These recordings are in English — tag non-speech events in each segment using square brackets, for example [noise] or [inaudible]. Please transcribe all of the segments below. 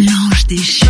L'ange déchu.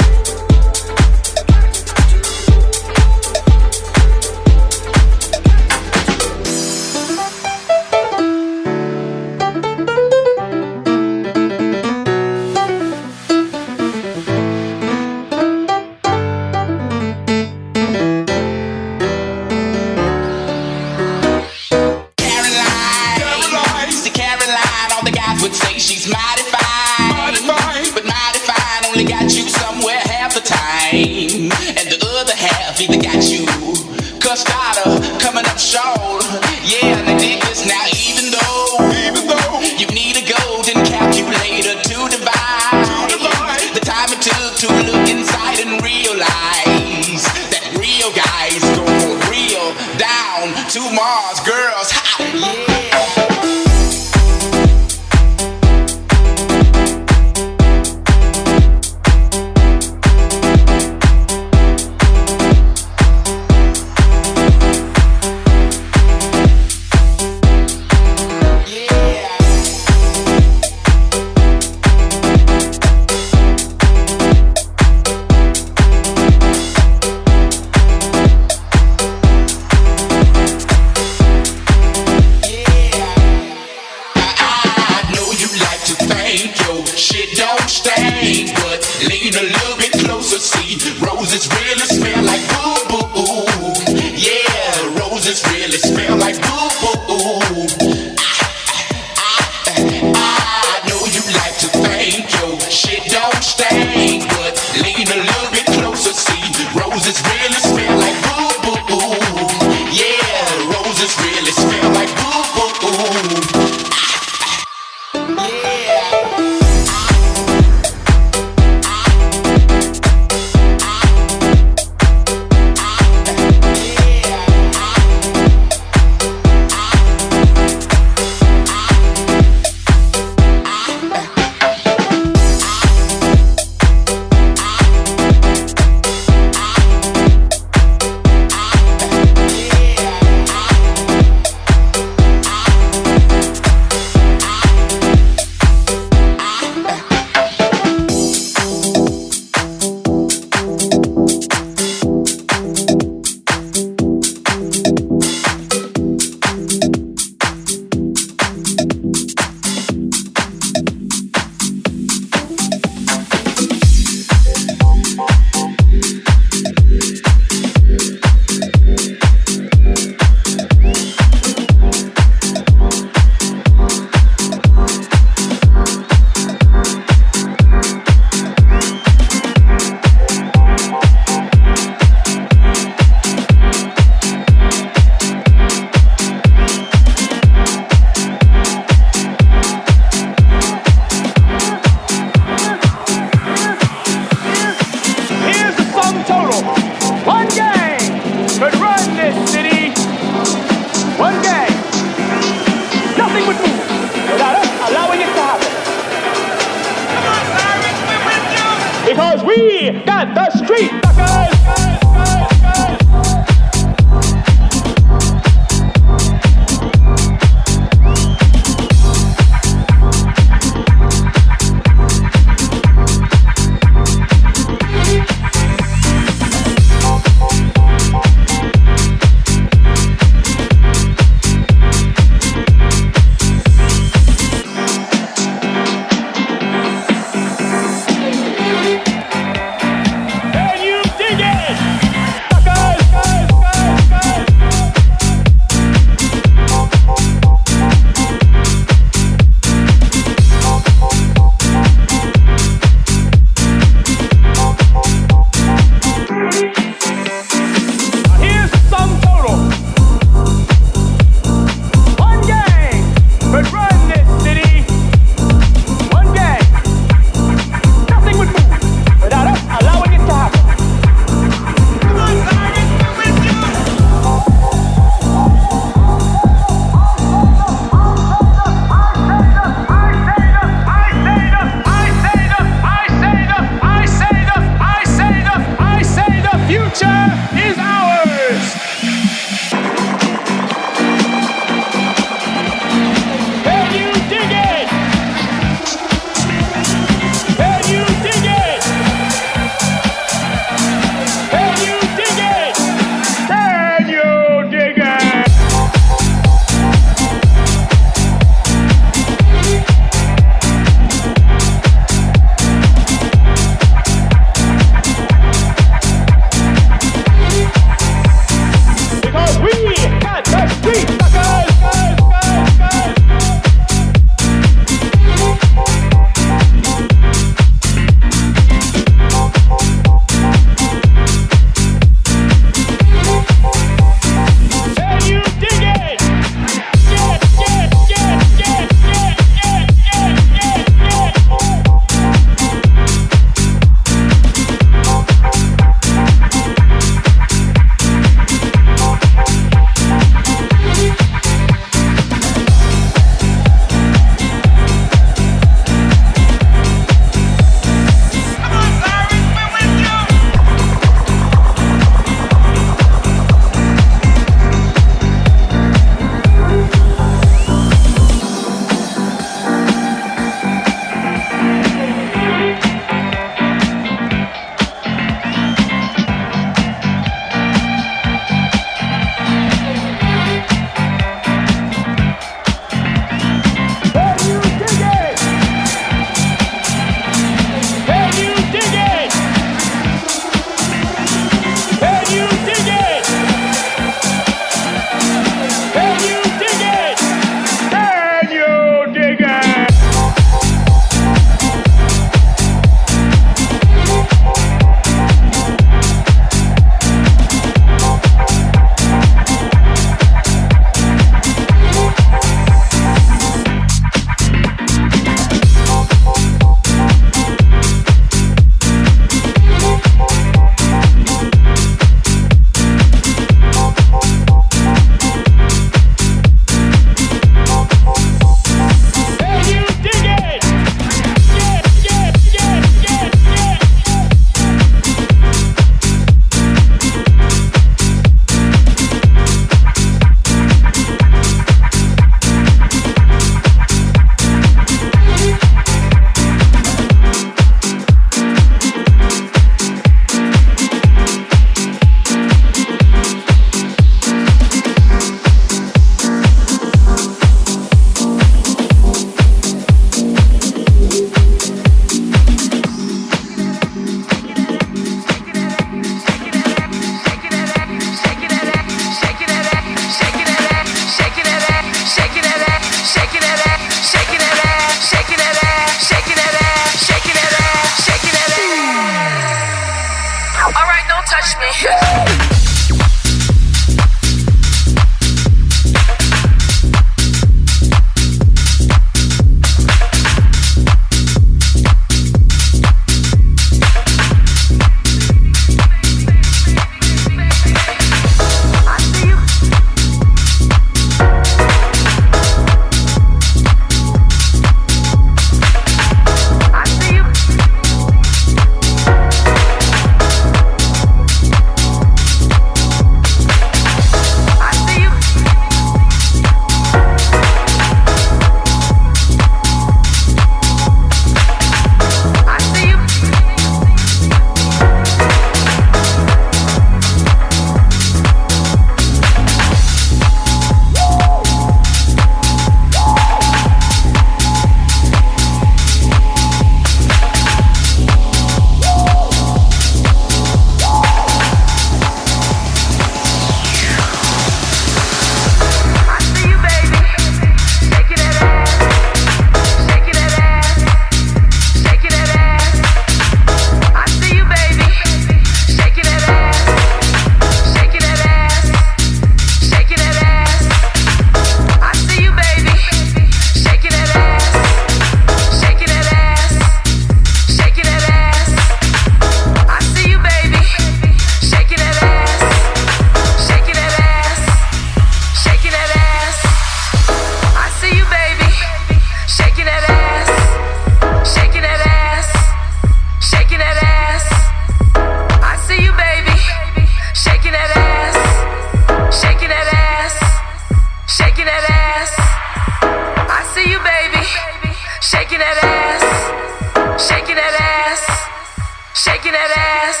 shaking that ass.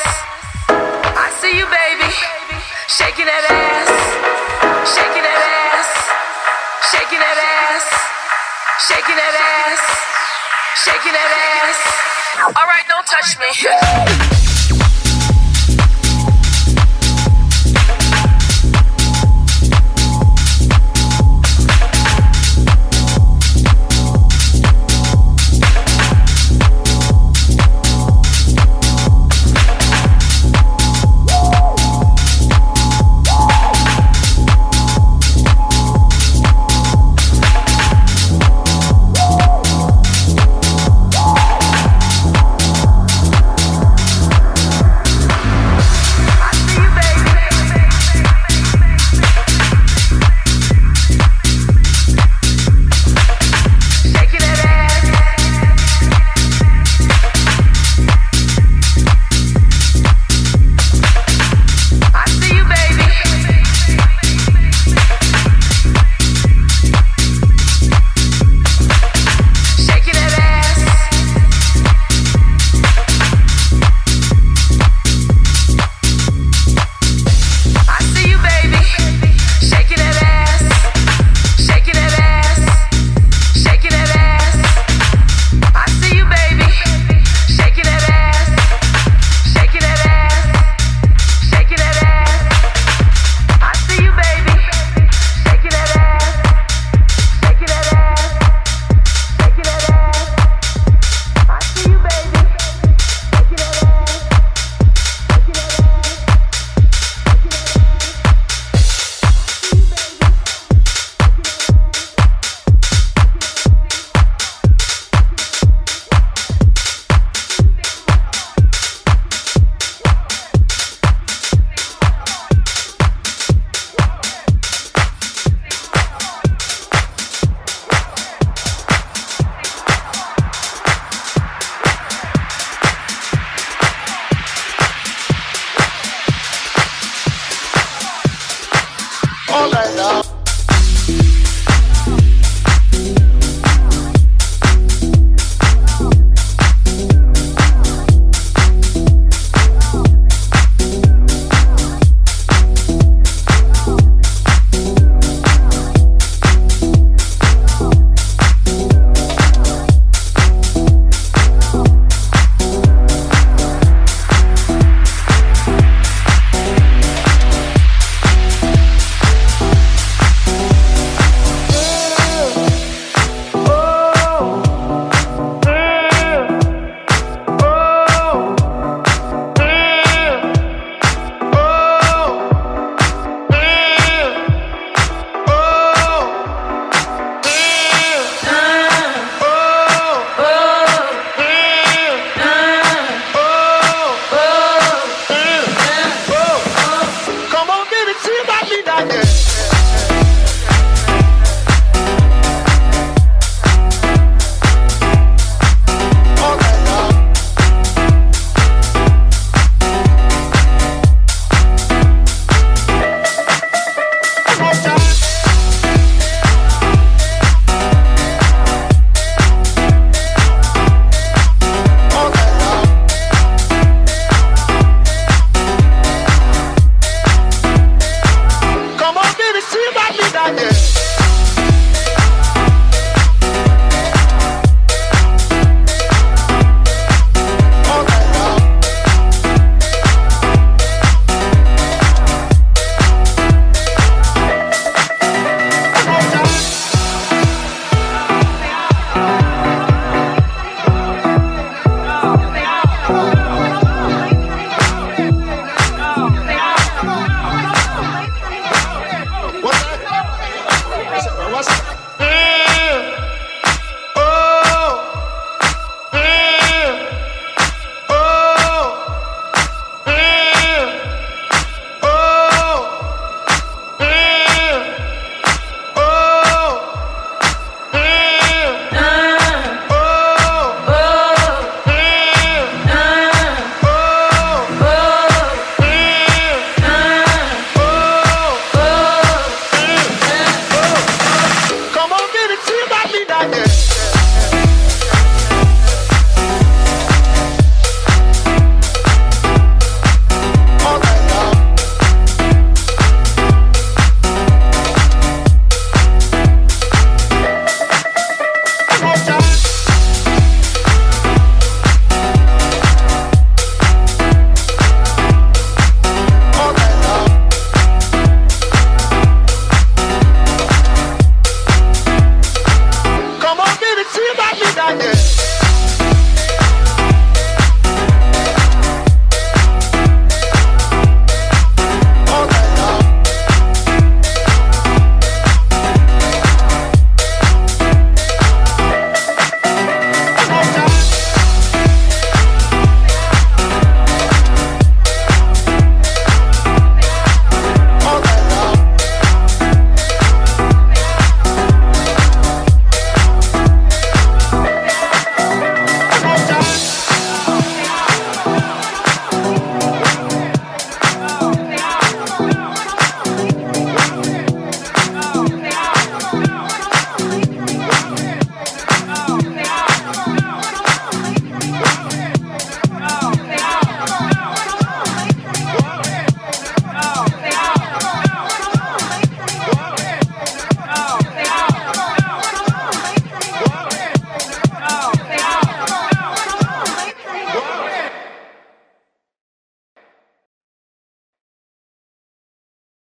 I see you, baby. Shaking that ass. Shaking that ass. Shaking that ass. Shaking that ass. Shaking that ass. All right, don't touch me. [laughs]